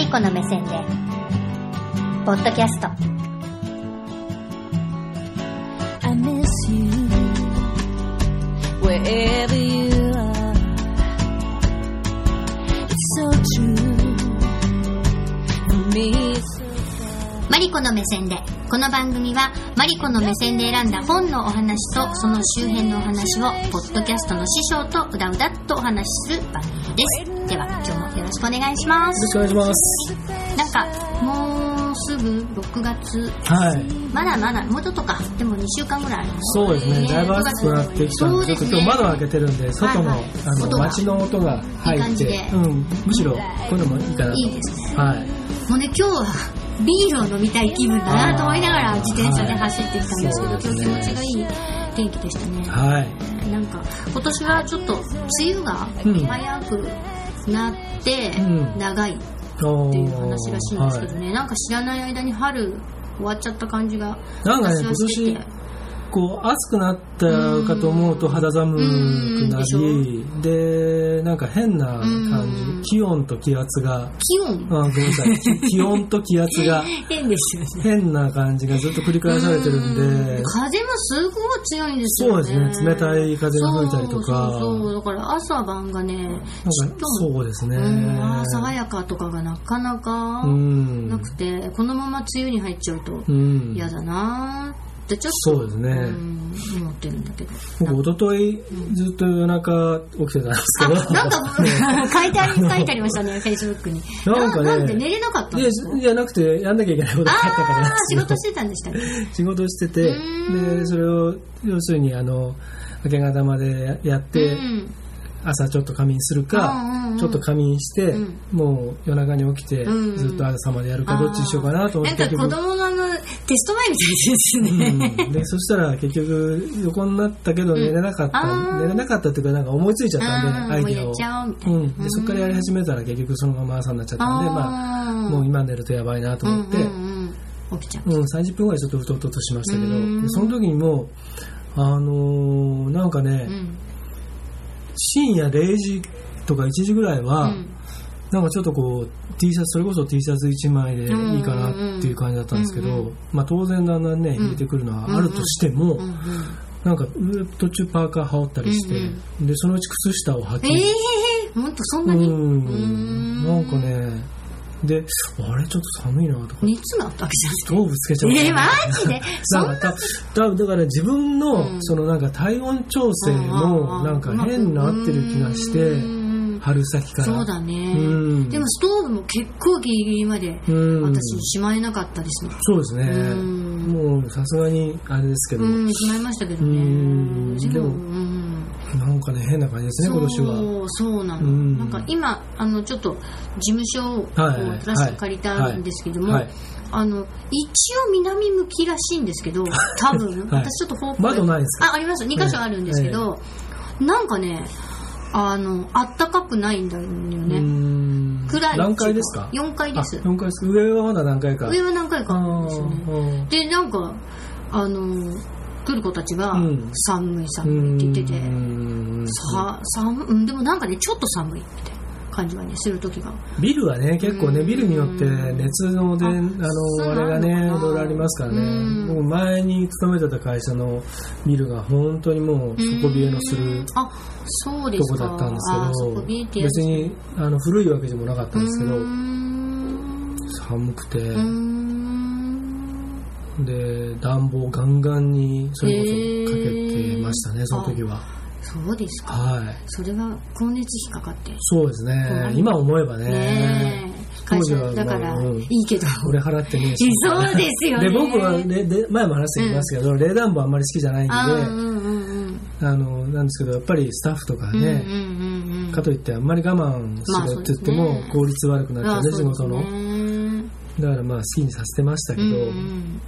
リコの目線でポッドキャスト。I miss you. Wherever you are. It's so true. For me. マリコの目線でこの番組はマリコの目線で選んだ本のお話とその周辺のお話をポッドキャストの師匠とうだうだっとお話しする番組です。では今日もよろしくお願いします。よろしくお願いします。なんかもうすぐ6月。はい。まだまだもうちょっとか。でも2週間ぐらいそうですね。だいぶ暑くなってきたんで、ちょっと今日窓開けてるんで、外の、あの、街の音が入ってうん、むしろ、こういうのもいいかなと。いいですね。はい。もうね今日はビールを飲みたい気分だなと思いながら自転車で走ってきたんですけど、はい今日気持ちがいい天気でしたね、はい。なんか今年はちょっと梅雨がうん。早くなってうん。長いっおていう話らしいんですけどね、なんか知らない間に春終わっちゃった感じがなんかね、私は今してて。年、こう、暑くなったかと思うと肌寒くなうん。り、で、なんか変な感うん。じ。気温と気圧が、気温？あごめんなさい。気 気温と気圧が。変ですよね。変な感じがずっと繰り返されてるんで、風もすごい強いんですよね。そうですね。冷たい風が吹いたりとか。そうだから朝晩がねなんかそうですね。うん。あー爽やかとかがなかなかうん。なくて、このまま梅雨に入っちゃうとうん。嫌だなーってちょっと。そうですね。うん思ってるんだけど。僕、一昨日ずっと夜中起きてたんですけど。なんか 書いてあり書いてありましたねフェイスブックに。なんかねなんで寝れなかったんいやですか？じゃなくて、やんなきゃいけないことがあったから。仕事してたんでしたね 仕事してて、で、それを、要するに、あの、明け方までやって、うん朝ちょっと仮眠するか、ちょっと仮眠して、うん。もう夜中に起きて、ずっと朝までやるかどっちにしようかなと思ってなんか子供のあのテスト前みたいですね、うん、でそしたら結局横になったけど寝れなかった、寝れなかったっていうかなんか思いついちゃったんで、アイデアを。もうん、でそこからやり始めたら結局そのまま朝になっちゃったんでまあもう今寝るとやばいなと思って、起きちゃう、うん30分ぐらいちょっとうとうととしましたけど。その時にもうあのーなんかね、うん深夜0時とか1時ぐらいは、うん。なんかちょっとこう T シャツそれこそ T シャツ1枚でいいかなっていう感じだったんですけど、うんうんまあ、当然だんだんねうん。入れてくるのはあるとしても、うんうんなんか上途中パーカー羽織ったりして、うんでそのうち靴下を履き、ええー、ほんとそんなうにん。なんかねであれちょっと寒いなとか。熱があったわけじストーブつけちゃうゃんえー、マジで？そんな多分だから自分の、うん。そのなんか体温調整もなんか変になってる気がして、うん。春先から。そうだね、うん。でもストーブも結構ギリギリまでうん。私しまえなかったですねそうですね。うん。もうさすがにあれですけど、うんしまいましたけどね。うん。でもうんなんかね変な感じですね今年は。そうそうなの、うん。なんか今あのちょっと事務所を出して借りたんですけども、はいあの一応南向きらしいんですけど多分、はい。私ちょっと方向窓ないですか？ああります。2箇所あるんですけど、なんかねあのあったかくないんだようねん。暗い何階ですか？4階です。あ4階です。上はまだ何階か。上は何回かでね。なんかあの来る子たちがうん。寒い寒いって言ってて、うん。さ寒うんでもなんかねちょっと寒いみたいな感じはねする時が。ビルはね結構ねうん。ビルによって熱のでああのあれがねいろいろありますからね。うん。僕前に勤めてた会社のビルが本当にもう底冷えのするあそうでとこだったんですけど別にあの古いわけでもなかったんですけど寒くてで暖房ガンガンにそれこそかけてましたねその時は。そうですか。はい。それは光熱費かかって。そうですね。うん今思えばね。ねえ。会はだからまあうん。いいけど。俺払ってねえし。そうですよね。で僕はれで前も話してきますけど、冷暖房あんまり好きじゃないんであーうんうんうん。あのなんですけどやっぱりスタッフとかね、うんうんうんうん。かといってあんまり我慢しまあろって言っても効率悪くなっちゃうね、仕事の。のだからまあ好きにさせてましたけど、うんうん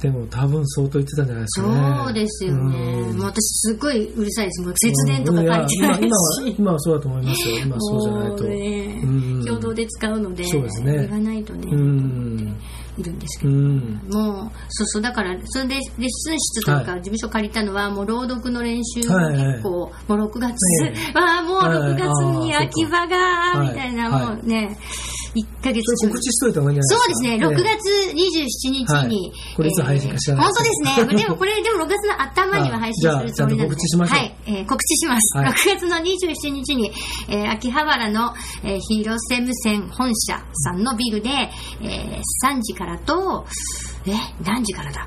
でも多分相当言ってたんじゃないですかね。そうですよね、うん。もう私すごいうるさいです。もう節電とかうん。書いてないし今は今はそうだと思いますよ。今はそうじゃないと。もうねうん。共同で使うのでそうですね。言わないとね、うん。いるんですけど、うん。もうそうそうだからそれでレッスン室とか、はい。事務所借りたのはもう朗読の練習はい。はい結構、もう6月、え わあもう6月に秋葉が、みたいな、はいもうね1ヶ月告知しといた方がいいんじゃそうですね、6ないですか。月27日に。はいこれいつ配信か知らない本当ですね。でもこれ、でも6月の頭には配信するつもりなんと告知しましょうはい、えー告知します。はい6月の27日に、えー秋葉原の、えー広瀬無線本社さんのビルで、えー3時からと、え、何時からだ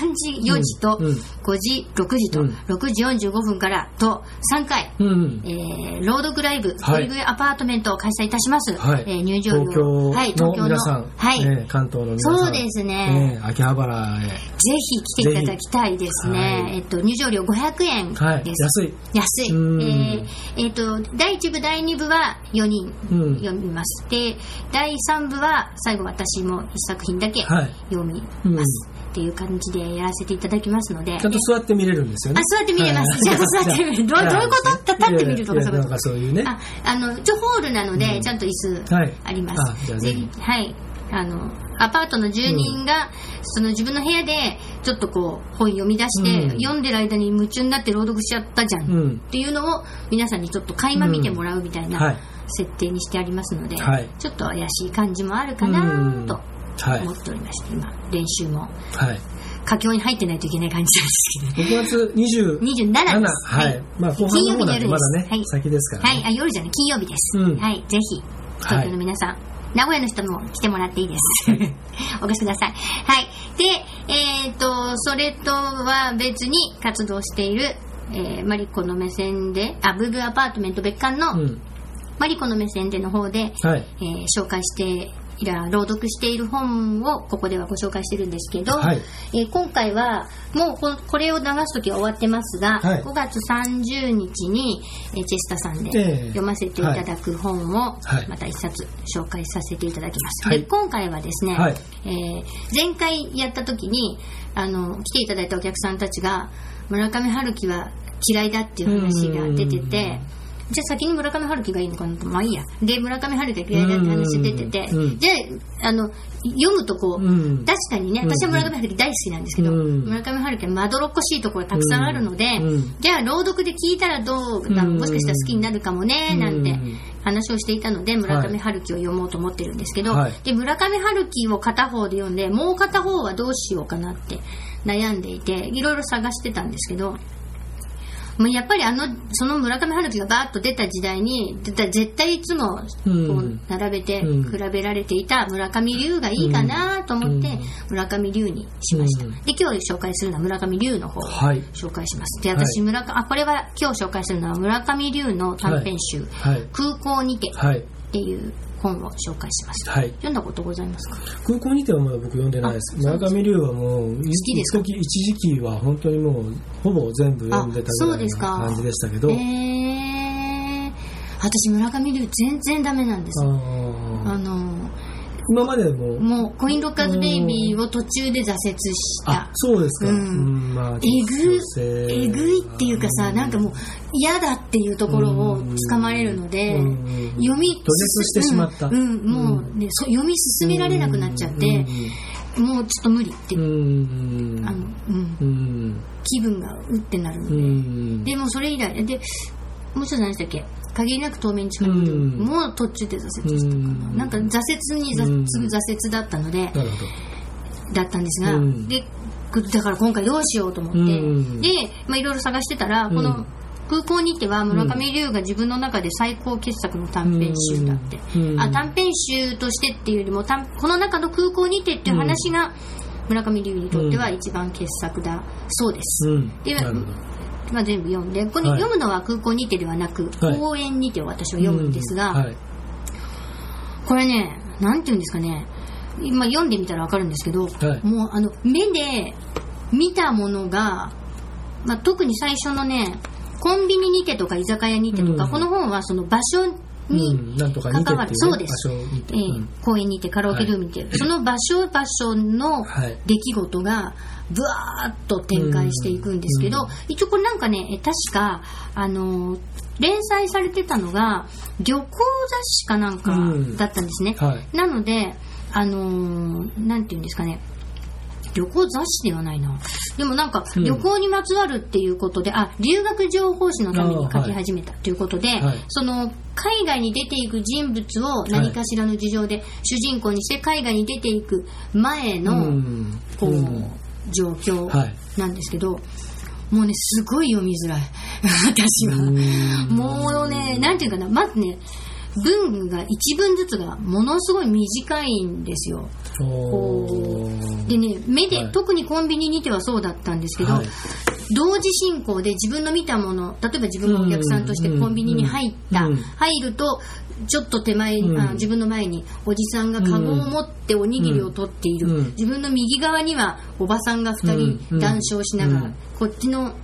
?3 時、4時と、うんうん5時、6時と、うん6時45分からと、3回、うん。えー、朗読ライブ、はいゴリゴリアパートメントを開催いたします。はい。えー入場料東京はい、の皆さん、はい、ね関東の皆さん。そうですねね秋葉原へ。ぜひ来ていただきたいですね。はいえっと、入場料500円です。はい。安い。安い。うんえーえっと、第1部、第2部は4人うん読みます。で、第3部は最後私も1作品だけはいます。っていう感じでやらせていただきますので。ちゃんと座って見れるんですよね。あ座って見れますちゃんと座って見れるどうどういうこと？立って見るとかそういうそういうね。あ、あの、一応ホールなので、うんちゃんと椅子はいあります。あじゃあぜひはい。あの、アパートの住人が、その自分の部屋で、ちょっとこう、本読み出して、うん読んでる間に夢中になって朗読しちゃったじゃん。うんっていうのを、皆さんにちょっと垣間見てもらうみたいな、はい。設定にしてありますので、はいちょっと怪しい感じもあるかなとはい思。っておりまして、今、練習も、はい。佳境に入ってないといけない感じなんですけど、6月27 27です。はい。まあ、後半の方なんでまだねはい、先ですからはい、ね。あ、夜じゃない、金曜日です。うんはい、ぜひ、東京の皆さん、名古屋の人も来てもらっていいです。お貸しください。はい。で、えっ、と、それとは別に活動している、えーマリコの目線で、あ、ブーブーアパートメント別館の、うん。マリコの目線での方で、はい。えー紹介して朗読している本をここではご紹介してるんですけど、はい。えー今回はもうここれを流す時は終わってますが、はい。5月30日に、えーチェスタさんでええ。読ませていただく本をはい。また一冊紹介させていただきます。はい。で今回はですね、はい。えー前回やった時にあの来ていただいたお客さんたちが村上春樹は嫌いだっていう話が出てて。じゃあ先に村上春樹がいいのかなと。まあいいや。で村上春樹が嫌いだって話出ててうんじゃああの読むとこう、うん。確かにね私は村上春樹大好きなんですけど、うん村上春樹はまどろっこしいところたくさんあるので、うんじゃあ朗読で聞いたらどうもしかしたら好きになるかもねなんてうん話をしていたので村上春樹を読もうと思ってるんですけど、はい。で村上春樹を片方で読んでもう片方はどうしようかなって悩んでいていろいろ探してたんですけどもうやっぱりあのその村上春樹がバーッと出た時代に絶対いつもこううん並べてうん。比べられていた村上龍がいいかなと思ってうん。村上龍にしました、うん。で今日紹介するのは村上龍の方をはい。紹介します。で私村上、あこれは今日紹介するのは村上龍の短編集「はい。空港にて」はい。っていう本を紹介しますはい。読んだことございますか？空港にてはまだ僕読んでないです。村上龍はもう、一きです一時期は本当にもう、ほぼ全部読んでたあそうぐらいですか。な感じでしたけど、えー、私村上龍全然ダメなんですあの今までも、もうコインロッカーズベイビーを途中で挫折した。あ、そうですか。うん。んまあ、えぐえぐいっていうかさなんかもう嫌だっていうところをつかまれるのでうん読みしてしまった。うん、うんもうね、そ読み進められなくなっちゃってもうちょっと無理って。あの、うん、うん。気分がうってなるのうで、ん。でもそれ以来でもうちょっと何でしたっけ？限りなく透明に近くて、う。ん。もう途中で挫折したか。な、うん。なんか挫折に挫うん。次ぐ挫折だったので。だったんですが、うん。でだから今回どうしようと思って、うん。で、まあ、いろいろ探してたら、うん。この空港にては村上龍が自分の中で最高傑作の短編集だって、うん。あ短編集としてっていうよりも短この中の空港にてっていう話が村上龍にとっては一番傑作だそうです、うん。で。まあ、全部読んでここにはい読むのは空港にてではなく、はい。公園にてを私は読むんですが、うん。はい。これねなんていうんですかね。今読んでみたらわかるんですけど、はい。もうあの目で見たものが、まあ、特に最初のねコンビニにてとか居酒屋にてとか、うん。この本はその場所に、関わる。そうです。えー公園にてカラオケルームにて、その場所場所のはい。出来事がブワーッと展開していくんですけど、うん。一応これなんかねえ確かあの連載されてたのが旅行雑誌かなんかだったんですね、はい。なのであのーなんていうんですかね。旅行雑誌ではないな。でもなんか、うん。旅行にまつわるっていうことで、あ、留学情報誌のために書き始めたということで、はい。その、海外に出ていく人物を何かしらの事情で主人公にして海外に出ていく前の、うん。こう、うん状況はい。なんですけど、もうね、すごい読みづらい。私は。うん。もうね、なんていうかな、まずね、文が一文ずつがものすごい短いんですよ。でね、目で、はい。特にコンビニにてはそうだったんですけど、はい。同時進行で自分の見たもの、例えば自分がお客さんとしてコンビニに入った、うん。入ると、ちょっと手前に、うん。あ自分の前におじさんがカゴを持っておにぎりを取っている、うん。自分の右側にはおばさんが2人うん。談笑しながら、うん。こっちの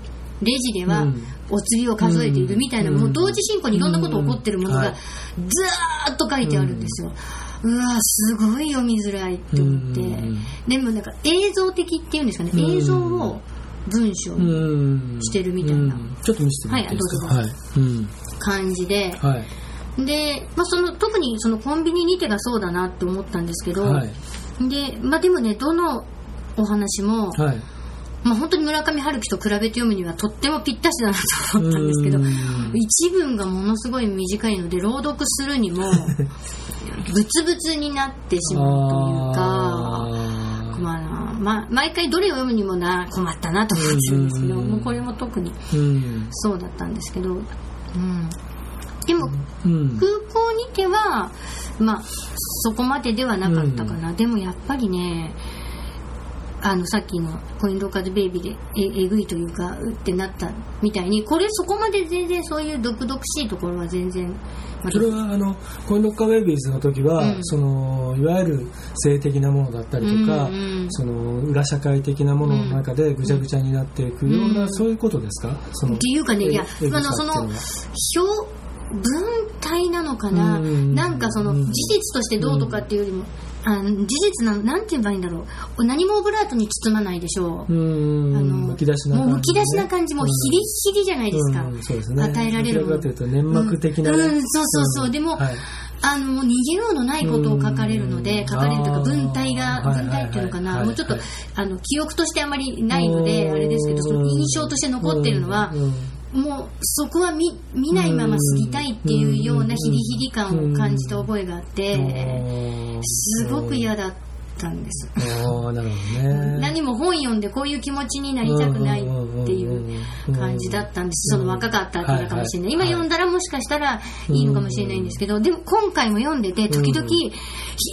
レジではうん。お釣りを数えているみたいな、うん。もう同時進行にいろんなこと起こってるものがはいずーっと書いてあるんですよ。うわすごい読みづらいって思って、うん。でもなんか映像的っていうんですかね、うん。映像を文章してるみたいな。うん。ちょっと見せてもらっていいですか？はいはい。うん。感じで、はいで、まあ、その特にそのコンビニにてがそうだなって思ったんですけど、はい。で、まあ、でもね、どのお話も、はい。まあ、本当に村上春樹と比べて読むにはとってもぴったしだなと思ったんですけどうん、一文がものすごい短いので、朗読するにも、ブツブツになってしまうというか、まあなまあ、毎回どれを読むにもな困ったなと思ってるんですけど、うん。もうこれも特にうん。そうだったんですけど、うん、でもうん。空港にては、まあ、そこまでではなかったかな、でもやっぱりねあのさっきのコインローカーズベイビーでええぐいというかうってなったみたいにこれそこまで全然そういう毒々しいところは全然、まあそれはあのコインロッカーベイビーズの時は、うん。そのいわゆる性的なものだったりとか、うんうんその裏社会的なものの中でぐちゃぐちゃになっていくような、うん。そういうことですか？そのっていうかねいやあのその表文体なのかな、うん。なんかそのうん。事実としてどうとかっていうよりも、あの事実ななんて言えばいいんだろう？何もオブラートに包まないでしょう、うん。あのむき出しな感じ、ね、もうむき出しな感じもうヒリヒリじゃないですか、うんそうですね。与えられるもの。粘膜的なね、うん。うんそうそうそう。でもはい。あの逃げようのないことを書かれるので、うん。書かれるというか文体がはい文体っていうのかな、はいもうちょっと、はいあの記憶としてあまりないのであれですけどその印象として残っているのは、うん。うんもうそこは見見ないまま過ぎたいっていうようなヒリヒリ感を感じた覚えがあって、すごく嫌だったんです。ああなるほどね何も本読んでこういう気持ちになりたくないっていう感じだったんです。その若かったからかもしれない。今読んだらもしかしたらいいのかもしれないんですけど、でも今回も読んでて時々ヒ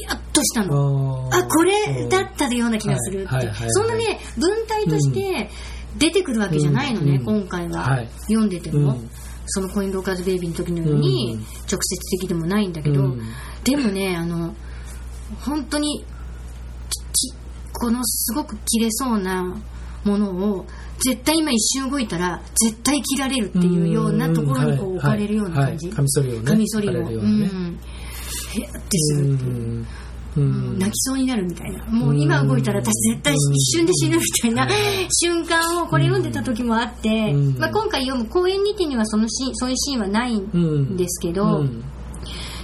ヤッとしたの。あ、これだったような気がするって。そんなね、文体として出てくるわけじゃないのね、うん今回は。はい。読んでても。うん。そのコインローカーズベイビーの時のようにうん。直接的でもないんだけどうん、でもね、あの、本当に、このすごく切れそうなものを、絶対今一瞬動いたら、絶対切られるっていうようなところにこう置かれるような感じ。カミソリをねカミソリを。うん。へやってするってい。う。うん。泣きそうになるみたいな。もう今動いたら私絶対一瞬で死ぬみたいな瞬間をこれ読んでた時もあって、うん。まあ、今回読む公演にてにはそのシーンそういうシーンはないんですけど、うん。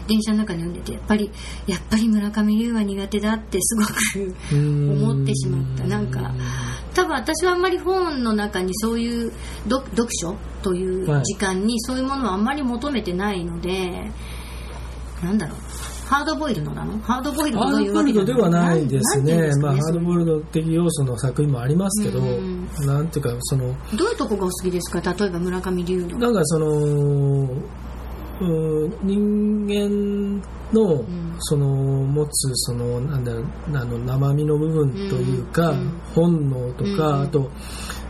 電車の中で読んでてやっぱりやっぱり村上龍は苦手だってすごくうん。思ってしまった。なんか多分私はあんまり本の中にそういう読読書という時間にそういうものはあんまり求めてないので、なんだろうハードボイルドなの？ハードボイルドというわけではないですなんなんていうんね？まあ、ハードボイルド的要素の作品もありますけど、うん。なんていうか、その、どういうとこがお好きですか？例えば村上龍の。なんかその、うん人間の、ん。その持つそのなんだろうあの生身の部分というか、うん本能とか、うんあと,、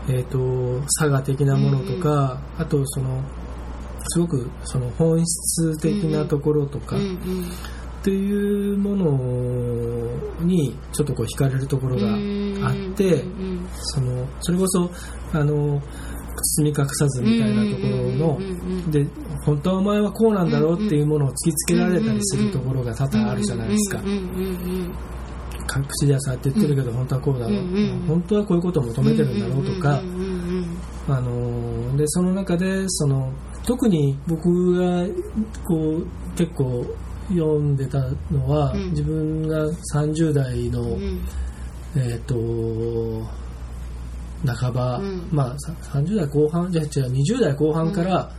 えー、と差が的なものとか、あとそのすごくその本質的なところとか、うんっていうものにちょっとこう惹かれるところがうん。あって、うんそのそれこそあの包み隠さずみたいなところの、で本当はお前はこうなんだろうっていうものを突きつけられたりするところが多々あるじゃないですか。口ではさって言ってるけど本当はこうだろう、本当はこういうことを求めてるんだろうとかあのでその中でその特に僕がこう結構読んでたのは、うん。自分が30代の、うん。うんえっ、と半ば、うん。まあさ30代後半じゃあ違う20代後半から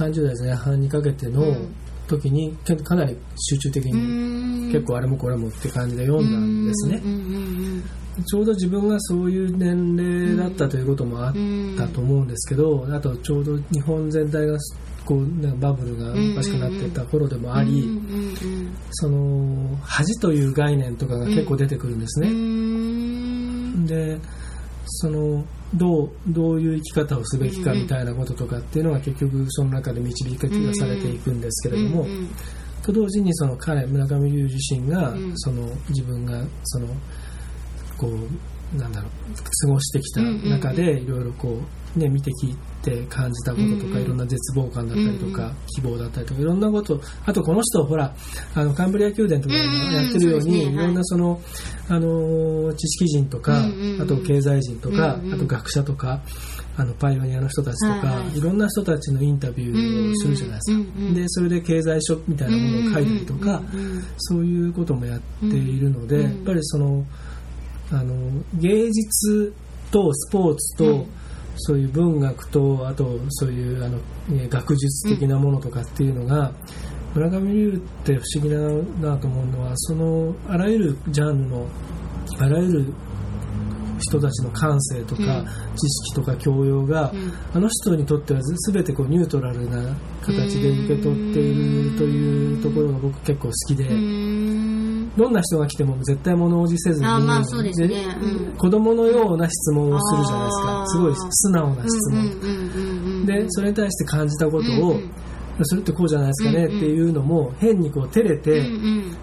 30代前半にかけてのうん時にけかなり集中的に結結構あれもこれもって感じで読んだんですね。ちょうど自分がそういう年齢だったということもあったと思うんですけどあとちょうど日本全体がこう、ね、バブルがおかしくなってた頃でもあり、その恥という概念とかが結構出てくるんですね、ん。でそのどうどういう生き方をすべきかみたいなこととかっていうのは結局その中で導き出されていくんですけれども、と同時にその彼村上龍自身が、うん。その自分がそのこうなんだろう過ごしてきた中でいろいろこうね見てきて感じたこととか、いろんな絶望感だったりとか、うん希望だったりとかいろんなことあとこの人ほらあのカンブリア宮殿とかやってるように、い。ろんなその、あの知識人とか、あと経済人とか、あと学者とかあのパイオニアの人たちとか、はいろんな人たちのインタビューをするじゃないですか、でそれで経済書みたいなものを書いたりとか、そういうこともやっているので、うん。やっぱりそのあの芸術とスポーツと、うん。そういう文学とあとそういうあの、ね学術的なものとかっていうのが、村上龍って不思議だなと思うのはそのあらゆるジャンルのあらゆる人たちの感性とか、うん。知識とか教養が、うん。あの人にとってはず全てこうニュートラルな形で受け取っているというところが僕結構好きで、うんどんな人が来ても絶対物おじせずに、あまあそうですね。でうん。子供のような質問をするじゃないですか。すごい素直な質問、でそれに対して感じたことを、うんうん。それってこうじゃないですかねっていうのも変にこう照れて、うん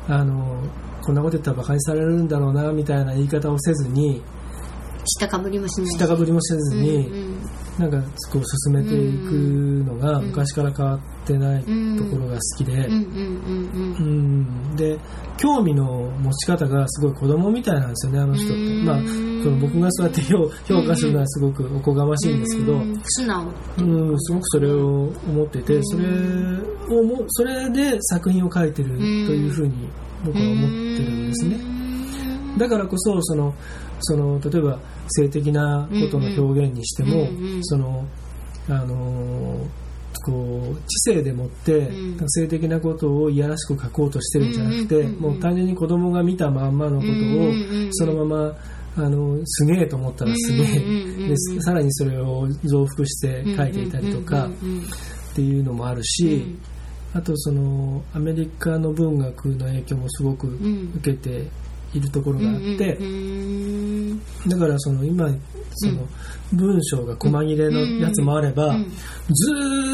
うん。あのこんなこと言ったら馬鹿にされるんだろうなみたいな言い方をせずに下かぶりもしない下かぶりもせずに、うんうんなんかこう進めていくのがうん。昔から変わってないところが好きで、うん。で興味の持ち方がすごい子供みたいなんですよねあの人って、うん。まあその僕がそうやって評評価するのはすごくおこがましいんですけど、うん。素直。うん、すごくそれを思ってて、それをもそれで作品を書いてるというふうに僕は思ってるんですね。だからこそそのその例えば性的なことの表現にしても、うんうんそのあのーこう知性でもって、うん。性的なことをいやらしく書こうとしてるんじゃなくて、うんうんうんうん。もう単純に子供が見たまんまのことを、そのままあのすげえと思ったらすげえ、でさらにそれを増幅して書いていたりとかっていうのもあるし、あとそのアメリカの文学の影響もすごくん。受けているところがあって、だからその今その文章が細切れのやつもあれば、うんず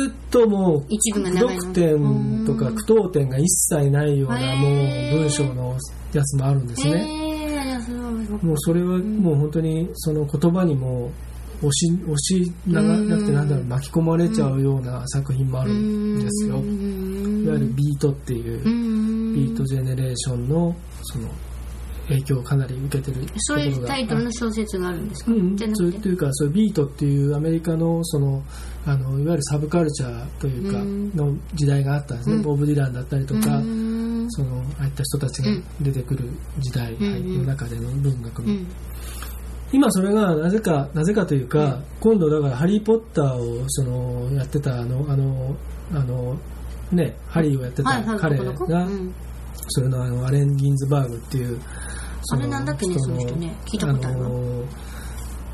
ーっともう一部が長いの。読点とか句読点が一切ないようなへもーう文章のやつもあるんですね。もうそれはもう本当にその言葉にも押し押しながなくてなんだろう巻き込まれちゃうような作品もあるんですよ。いわゆるビートっていうビートジェネレーションのその影響をかなり受けてるそうタイトルの小説があるんですか、うん、そうというかそういうビートっていうアメリカのそのあのいわゆるサブカルチャーというかうん。の時代があったんですね、うん。ボブ・ディランだったりとか、うん。そのああいった人たちが出てくる時代の中での文学の、うん。今それがなぜかなぜかというか、今度だから「ハリー・ポッター」をそのやってたあのあのあのねハリーをやってた彼が、うん。それのあのアレン・ギンズバーグっていうあれなんだっけねその人ね聞いたことあるわの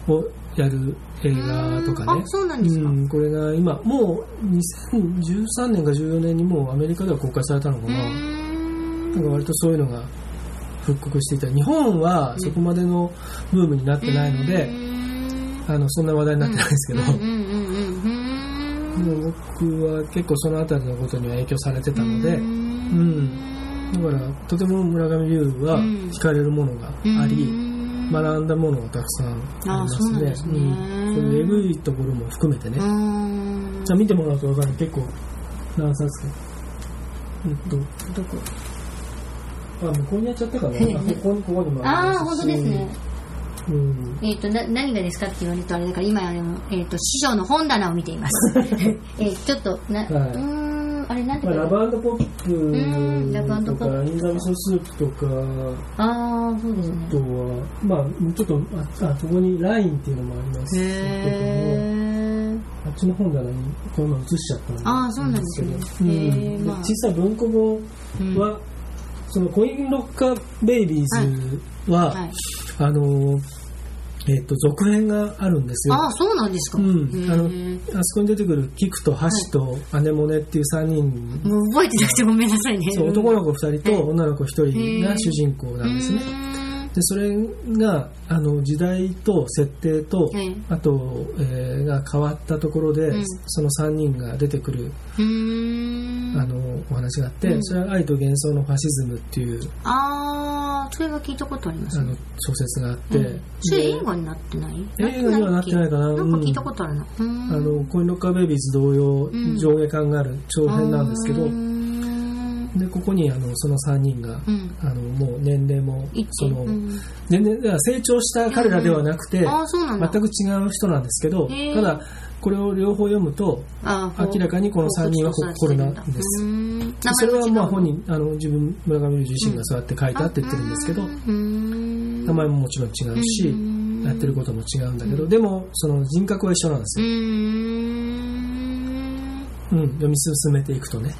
をやる映画とかねそうなんですかうんこれが今もう2013年か14年にもうアメリカでは公開されたのかな,、なんか割とそういうのが復刻していた日本はそこまでのブームになってないので、あのそんな話題になってないですけど、僕は結構その辺りのことには影響されてたので、からとても村上龍はうん惹かれるものがあり、うん学んだものがたくさんありますね。うんそういうえぐいところも含めてね。うんじゃあ見てもらうと分かる結構何冊か。えっと、どこ？あ、向こうにやっちゃったかな。あえここに、ここにもああ本当ですね。うん。えっ、とな何がですかって言われるとあれだから今あの、えー、と師匠の本棚を見ています えーちょっとな、はいうーんあれなんてまあ、いうラブポップとか、インザ味噌スープとか、ああ、そうですあね。とは、まあ、ちょっと、あ、あここにラインっていうのもあります。けどあっちの本棚にこういうの映しちゃったんですあーそうなんですね。うん。でまあ。小さい文庫本ー。は、そのコインロッカーベイビーズは、はい。あの、えっ、と、続編があるんですよ。ああ、そうなんですか。うんあのあそこに出てくるキクとハシとアネモネっていう3人、もう覚えてなくてごめんなさいね。そう男の子2人はいと女の子1人が主人公なんですね。でそれがあの時代と設定と、はい。あと、えーが変わったところで、うん。その3人が出てくる。あのお話があって、うん。それは「愛と幻想のファシズム」っていうあー、それは聞いたことありますね。あの。小説があって、うん。それで映画になってない？映画にはなってないかな？なんか聞いたことある。な。うん。あのコインロッカーベイビーズ同様、ん。上下感がある長編なんですけど、でここにあのその3人が、うん。あのもう年齢もその、うん。全然だから成長した彼らではなくて、うなんだ。全く違う人なんですけど、ただこれを両方読むと明らかにこの三人はこれなんです。それはまあ本名人あの自分村上龍自身がそうやって書いたって言ってるんですけど、名前ももちろん違うし、うん。やってることも違うんだけど、でもその人格は一緒なんですうよ、うん、読み進めていくとね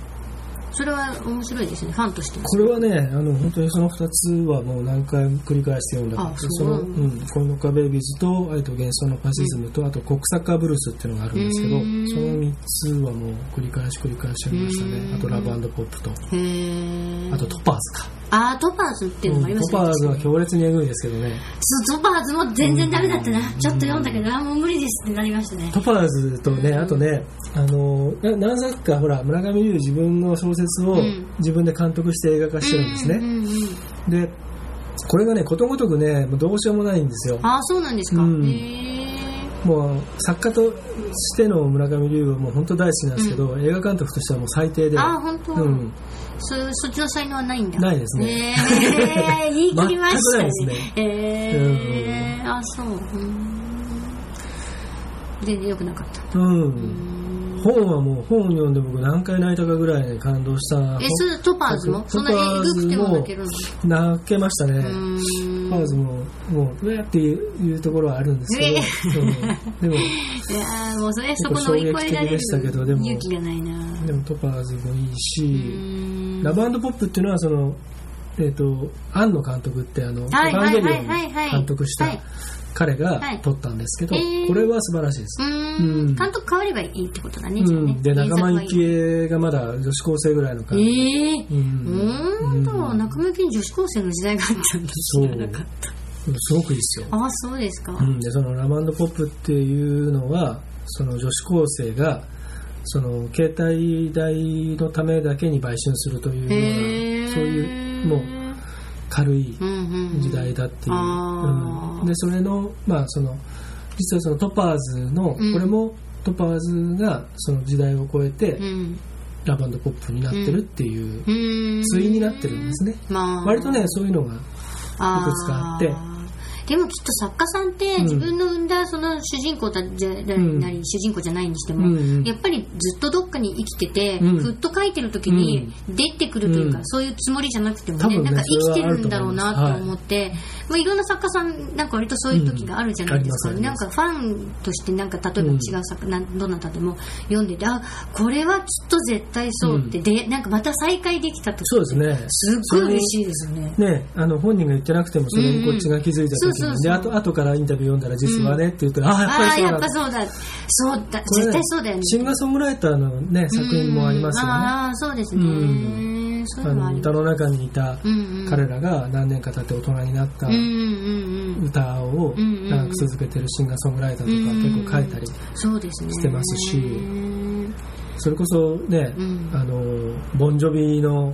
それは面白いですね。ファンとしてこれはねあの本当にその2つはもう何回も繰り返して読んだ。あその、うん、コインロッカーベイビーズと愛と幻想のファシズムと、あとコックサッカーブルースっていうのがあるんですけど、うんその3つはもう繰り返し繰り返し読みましたね、うんあとラブポップと、へえあとトパーズか、あートパーズっていうのもありますトパーズはね強烈にエグいですけどね。そうトパーズも全然ダメだったな。ちょっと読んだけどあーもう無理ですってなりましたねトパーズとね、あとね、あの、な何作か、ほら、村上龍自分の小説をうん。自分で監督して映画化してるんですね。うんうんうんで、これがね、ことごとくね、もうどうしようもないんですよ。ああそうなんですか、うん。へえもう、作家としての村上龍はもう本当大好きなんですけど、映画監督としてはもう最低で。ああ本当、うん。そそっちの才能はないんだ。ないですね。へえ 言い切りましたね。全くないですへえあそう。うん。全然良くなかった。うん。本はもう、本を読んで僕何回泣いたかぐらいね、感動した。えそれトパーズも？そんなエグくても泣けるの？泣けましたね。うーんトパーズも、もう、うわーっていうところはあるんですけど、うん。でも、いやーもうそれそこ乗り越えられる勇気がないなでもトパーズもいいうし、ラブポップっていうのは、その、えっ、と、庵野監督って、あの、はいエヴァンゲリオン監督したはい。彼がはい。撮ったんですけど、これは素晴らしいです。うーうん。ん監督変わればいいってことだね、うん、で、仲間由紀原恵がまだ女子高生ぐらいの感じ。ええうん。うーんと、うん。仲間由紀恵女子高生の時代があったんだ。そう。知らなかった。すごくいいですよ。ああそうですか、うん、でそのラブポップっていうのはその女子高生がその携帯代のためだけに売春するというようなそういうもう軽いうんうんうん時代だっていう、あーうん。でそれのまあその実はそのトパーズの、うん。これもトパーズがその時代を超えて、うん。ラブポップになってるっていううーん。対になってるんですね、まあ。割とねそういうのがいくつかあってでもきっと作家さんってうん。自分の生んだその主人公だじゃん。なり、主人公じゃないにしても、やっぱりずっとどっかに生きてて、うん。ふっと書いてる時に出てくるというか、うん。そういうつもりじゃなくてもねなんか生きてるるんだろうなと思って、まあ、いろんな作家さんなんか割とそういう時があるじゃないですか、なんかファンとしてなんか例えば違う作家、なんどなたでも読んでてあこれはきっと絶対そうって、でなんかまた再会できた時そうですね。すっごい嬉しいですよね。ね、あの本人が言ってなくてもそれにこっちが気づいた時であと後からインタビュー読んだら実はねって言ったら、ああやっぱりそうだ。っぱそうだ。そう絶対そうだよね。シンガーソングライターのね作品もありますよね。ああ、そうですね。あうの歌の中にいた彼らが何年か経って大人になった。歌を長く続けてるシンガーソングライターとかうん結構書いたり。してますし。うんそれこそねうん。あのボンジョビの。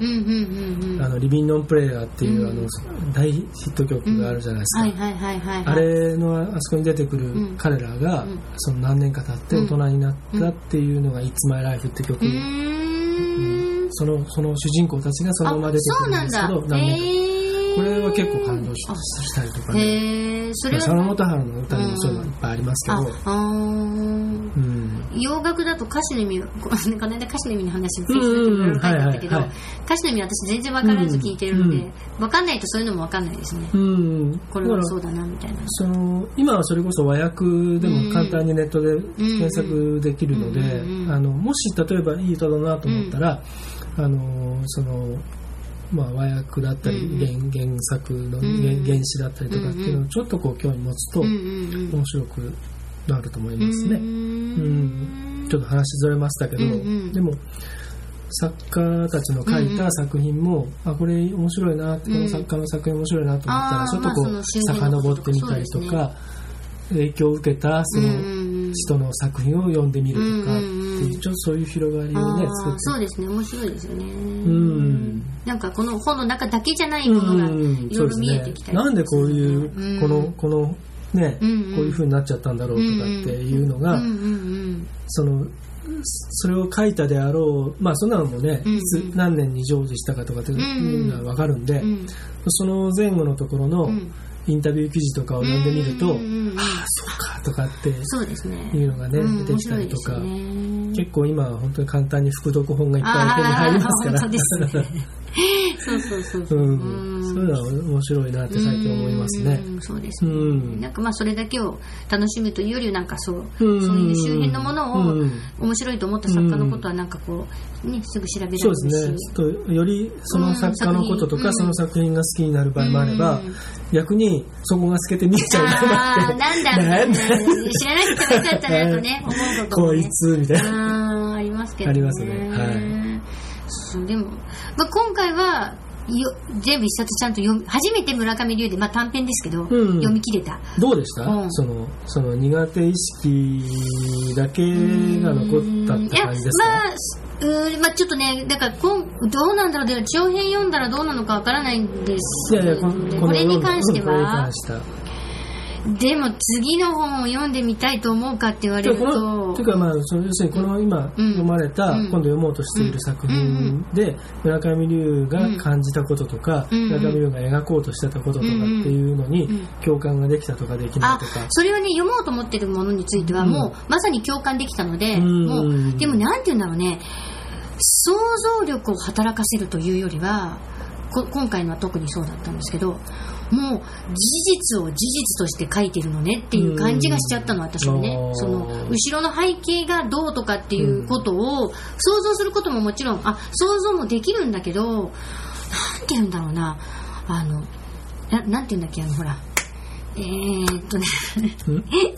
あのリビンノンプレイヤーっていうあうん。の大ヒット曲があるじゃないですか。あれのあそこに出てくるうん。彼らが、うん。その何年か経って大人になったっていうのが「It's My Life」って曲、うーん。そのその主人公たちがそのまま出てくるんですけど。何年か。へこれは結構感動したりとかね。それは佐野元春の歌にもそういうのいっぱいありますけあど、うん、洋楽だと歌詞の意味はここの間歌詞の意味の話をフェイスブックにいろいろ書いてあったけど歌詞の意味私全然分からず聞いてるので、うん分かんないとそういうのも分かんないですね、うん、これはそうだなみたいな。その今はそれこそ和訳でも簡単にネットで検索できるので、もし例えばいい歌だなと思ったら、あのそのまあ、和訳だったり、うん原原作のん原原詞だったりとかっていうのをちょっとこう興味持つとうんうん面白くなると思いうんますね。ううんん。ちょっと話ずれましたけど、うんうん。でも作家たちの書いた作品も、あこれ面白いなこの作家の作品面白いなと思ったら、ちょっとこう、遡ってみたりとか、影響を受けたそのうんうんうん人の作品を読んでみるとかってうんうん。うんいうちょっとそういう広がりあをねー作ってそうですね。面白いですよね。ん。なんかこの本の中だけじゃないものがいろいろ見えてきたりなんでこういう、うん。このこのね、うんうん。こういう風になっちゃったんだろうとかっていうのが、うんうんそのそれを書いたであろうまあそんなのもね、うんうん。何年に成就したかとかっていうのは分かるんで、うんうん。その前後のところのうんインタビュー記事とかを読んでみると、ああそうかとかっていうのがね、うん出てきたりとか、ね。結構今は本当に簡単に副読本がいっぱい手に入りますから。そうそうそうそう。うん。うんそういうのは面白いなって最近思いますね。うんそうですね、うん。なんかまあそれだけを楽しむというよりなんかそう、うん。そういう周辺のものをうん。面白いと思った作家のことはなんかこう、ね、すぐ調べられるし。そうですね。ちょっとよりその作家のこととか、うん。その作品が好きになる場合もあれば、うん。逆にそこが透けて見えちゃう場合もあって、あーなんだみたいな知らなくてもよかったなとね 思うことこいつみたいな。ありますけどね。ありますね。はい。でも、まあ、今回はよ全部一冊ちゃんと読み初めて村上龍で、まあ、短編ですけど、うん。読み切れた。どうでした、うん。そのその苦手意識だけが残ったって感じですか、いやまあうーまあ、ちょっとね、だからこん、どうなんだろう、で長編読んだらどうなのかわからないんです。いやいやこれに関、してはでも次の本を読んでみたいと思うかって言われると。というかまあその要するにこの今うん読まれた、うん。今度読もうとしている作品で、村上龍が感じたこととか、うん。村上龍が描こうとしてたこととかっていうのにうん。共感ができたとかできないあとか、それはね読もうと思ってるものについてはうん。もう、まさに共感できたので、うん。もうでもなんて言うんだろうね。想像力を働かせるというよりはこ今回のは特にそうだったんですけどもう事実を事実として書いてるのねっていう感じがしちゃったの私はね。うん。その後ろの背景がどうとかっていうことを想像することももちろんあ想像もできるんだけどなんて言うんだろうな。あのななんて言うんだっけあのほら。えー、っとね。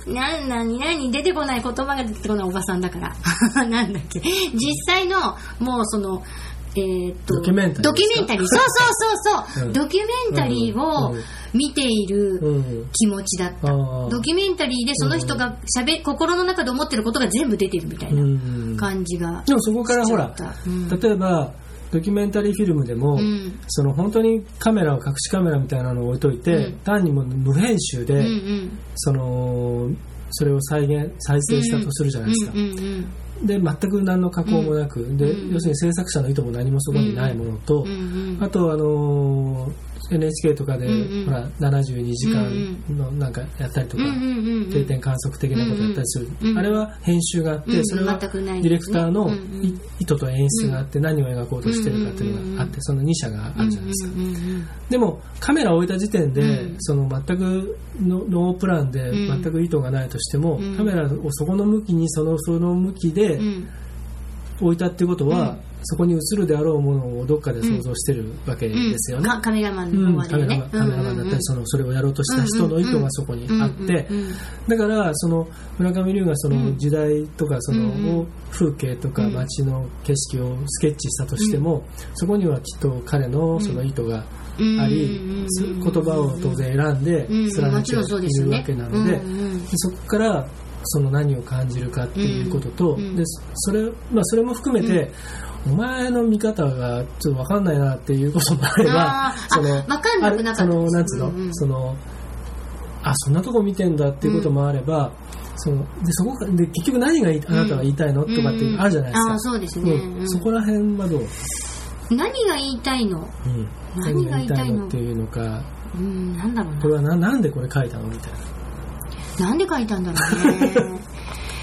な、なになに出てこない言葉が出てこないおばさんだから。なんだっけ。実際の、もうその、えーっと、ドキュメンタリードキュメンタリー。そうそうそうそう、うん。ドキュメンタリーをうんうん見ているうん。気持ちだった。あー。ドキュメンタリーでその人がしゃべ、心の中で思ってることが全部出てるみたいなうん。感じが。でもそこからほらうん。例えばドキュメンタリーフィルムでも、うん。その本当にカメラを隠しカメラみたいなのを置いといて、うん。単にもう無編集で、うんうん。そのそれを再現再生したとするじゃないですか、で全く何の加工もなく、でうん。要するに制作者の意図も何もそこにないものと、あとあのー NHK とかで、ほら72時間のなんかやったりとか、定点観測的なことやったりする、あれは編集があって、うん。それはディレクターの意図と演出があって何を描こうとしてるかっていうのがあってその2社があるじゃないですか、でもカメラを置いた時点で、うん。その全くのノープランでうん。全く意図がないとしても、うん。カメラをそこの向きにそのその向きでうん。置いたってことは、うんそこに映るであろうものをどっかで想像してるわけですよね。かカメラマンうんの方でね。カメラマン。カメラマンだったり、そのそれをやろうとした人の意図がそこにあって、だからその村上龍がその時代とかその風景とか街の景色をスケッチしたとしても、そこにはきっと彼のその意図があり、言葉を当然選んでうん。貫いてもちろんそうでいるわけなので、そこからその何を感じるかっていうことと、うんでそれまあ、それも含めて、お前の見方がちょっと分かんないなっていうこともあればそのあ分かんなくなそのなんつうの、うんうん。そのあそんなとこ見てんだっていうこともあれば、そのでそこかで結局何がいいあなたは言いたいの、とかっていうのあるじゃないですか、ああそうですね、うん。そこら辺はどう？何が言いたいの？うん、何が言いたいの？っていうのか。うんなんだろうな。これはななんでこれ書いたのみたいな。なんで書いたんだろうね。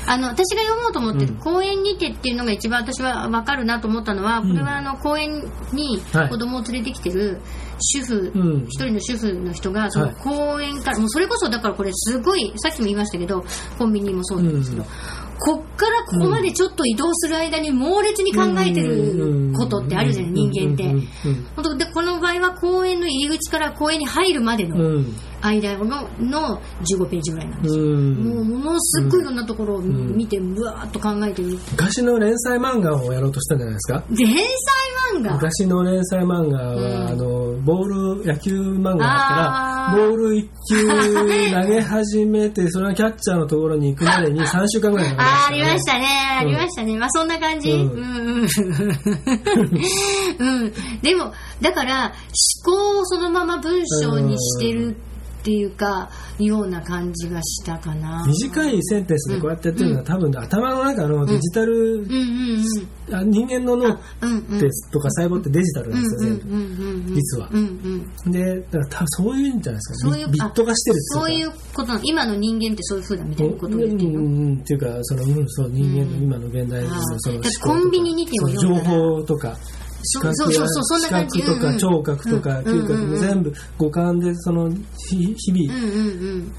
あの私が読もうと思ってるうん。公園にてっていうのが一番私は分かるなと思ったのは、うん。これはあの公園にはい子供を連れてきてる主婦、うん。一人の主婦の人がそのはい。公園から、もうそれこそだからこれすごいさっきも言いましたけどコンビニもそうなんですけど、うん。こっからここまでちょっと移動する間に猛烈に考えてることってあるじゃない、人間って。でこの場合は公園の入り口から公園に入るまでうのん間のの15ページぐらいなんですよ。うん。もうものすっごいいろんなところを見て、ぶわーっと考えてる。昔の連載漫画をやろうとしたんじゃないですか？連載漫画？昔の連載漫画は、うん。あのボール野球漫画だったあー。らボール1球投げ始めて それがキャッチャーのところに行くまでに3 週間ぐらいかかあーありりましたたね、あうん。りましたね。まあそんな感じ。ううん。ん、うん、うん。でも、だから、思考をそのまま文章にしてるっていうか、ような感じがしたかな。短いセンテンスでこうやってやってるのは、多分頭の中のデジタル、うんうんうん。あ人間の脳っうんうん。てとか細胞ってデジタルうなんんですよ、全部うんうんうんうん。実は。うんうん。でだから多分そういうんじゃないですか。そういうビビット化してるってそういうこと今の人間ってそういう風だみたいなことを言ってるの？うんうんっていうかその、うん、そう人間の今の現代人のそのコンビニにても情報とか視覚視。覚とか聴覚とかうん嗅覚うんうんうん。全部五感でそのひ日々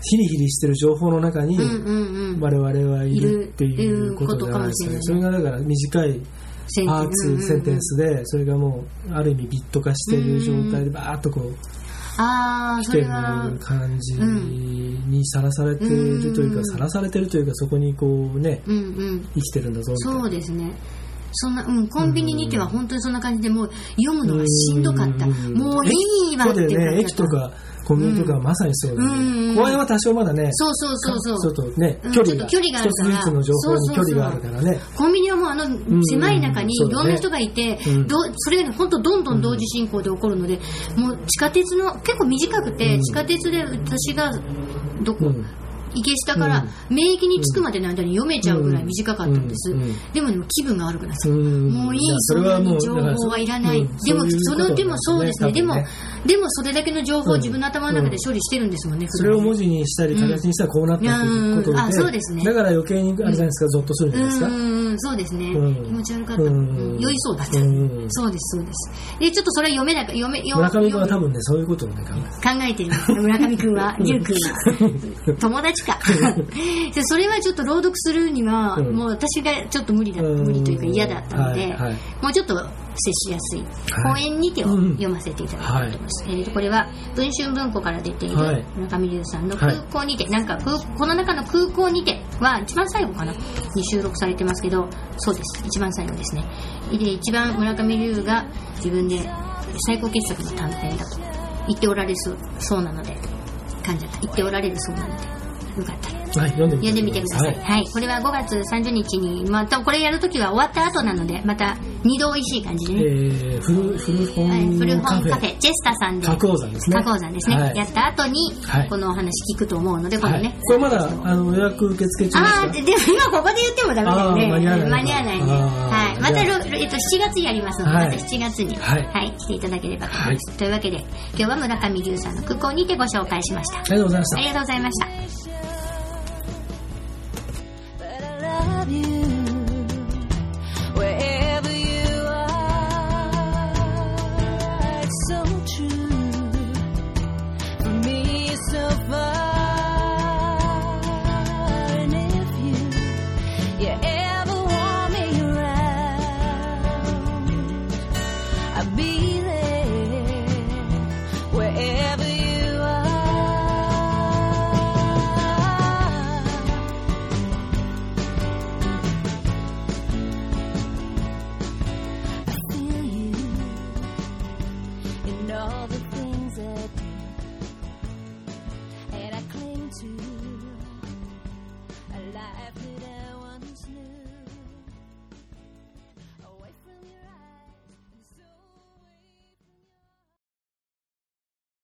ヒリヒリしてる情報の中に。我々はいるっていうことじゃないですかねそれがだから短いパーツセンテンスでそれがもうある意味ビット化している状態でバーッとこう来てる感じにさらされているというかさらされてるというかそこにこうね。生きてるんだぞみたいな。そうですね。そんな、うん、コンビニにては本当にそんな感じで、もう読むのがしんどかった。うん。もういいわってね。駅とかコンビニとかはまさにそうだうん。ね公園は多少まだねそうそうそうそう。ちょっとねうん距離がちょっと距離があるから。一つずつの情報に距離があるからね。コンビニはもうあの狭い中にうんいろんな人がいて、うん。どうそれがね本当どんどん同時進行で起こるので、もう地下鉄の結構短くて、うん。地下鉄で私がどこ、うん池下から免疫に着くまでの間に読めちゃうぐらい短かったんです、うん。うん。でもね気分が悪くなった、う。んもういいそんなに情報はいらない、うん。でもそういうそのでもそうですね。でもでもそれだけの情報を自分の頭の中で処理してるんですもんね、それを文字にしたり形にしたらこうなったということうん。あそうでですね。だから余計にあれじゃないですかゾッとするんじゃないですか。うんそうですね、うん。気持ち悪かった、酔いそうだった、うん。そうですそうです。でちょっとそれは読めなか読め読村上君は多読分ねそういうことをね考え考えてるんです。村上君は龍君は友達か？でそれはちょっと朗読するには、うん。もう私がちょっと無理だうん。無理というか嫌だったので、はいはい。もうちょっと接しやすいはい。公園にてをうん。読ませていただいと思います、えーとこれは文春文庫から出ているはい。村上龍さんの空港にて、なんか空この中の空港にては一番最後かな？に収録されてますけどそうです。一番最後ですね。で一番村上龍が自分で最高傑作の短編だと言っておられそうなので噛んじゃった。言っておられるそうなのでよかったらはい読んでみてください。ははい。これは5月30日に、またこれやるときは終わった後なので、また二度美味しい感じでね。えー、古古本カフェ本カフェ、ジェスタさんで、角王山ですね山ですね。はいやった後にはい、このお話聞くと思うので、今度ね。はい、これまだあの予約受付中ですあか？あ、ででも今ここで言ってもダメだよね。間に合わない間に合わないね。はい。またえっと、7月やりますので、はいまた7月に、はいはい、来ていただければと思います。というわけで、今日は村上龍さんの空港にてご紹介しました。ありがとうございましたありがとうございました。